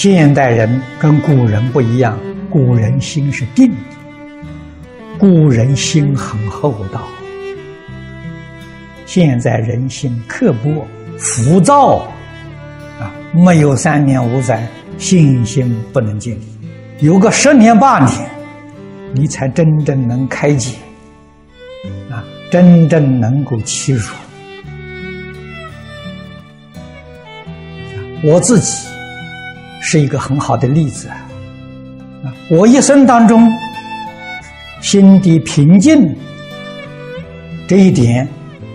现代人跟古人不一样，古人心是定的，古人心很厚道。现在人心刻薄、浮躁，啊，没有三年五载，信心不能建立。有个十年八年，你才真正能开解，啊，真正能够欺辱。我自己是一个很好的例子啊！我一生当中心地平静这一点。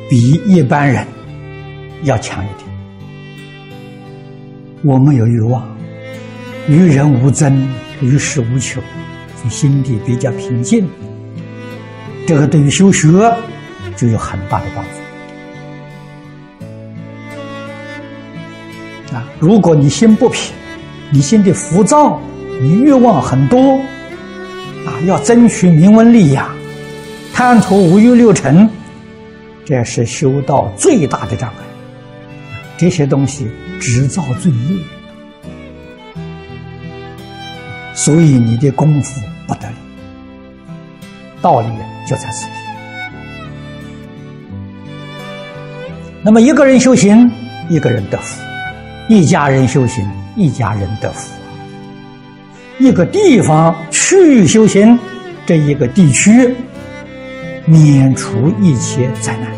比一般人要强一点。我们有欲望，与人无争，与世无求，所以心地比较平静。这个对于修学就有很大的帮助。啊，如果你心不平，你心里浮躁，你欲望很多，啊，要争取名闻利养，贪图五欲六尘。这是修道最大的障碍，这些东西只造罪业，所以你的功夫不得力。道理就在此地。那么一个人修行，一个人得福；一家人修行，一家人得福；一个地方去修行，这一个地区。免除一切灾难。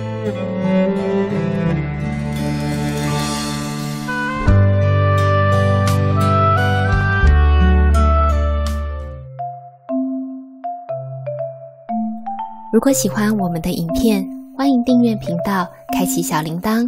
如果喜欢我们的影片，欢迎订阅频道，开启小铃铛，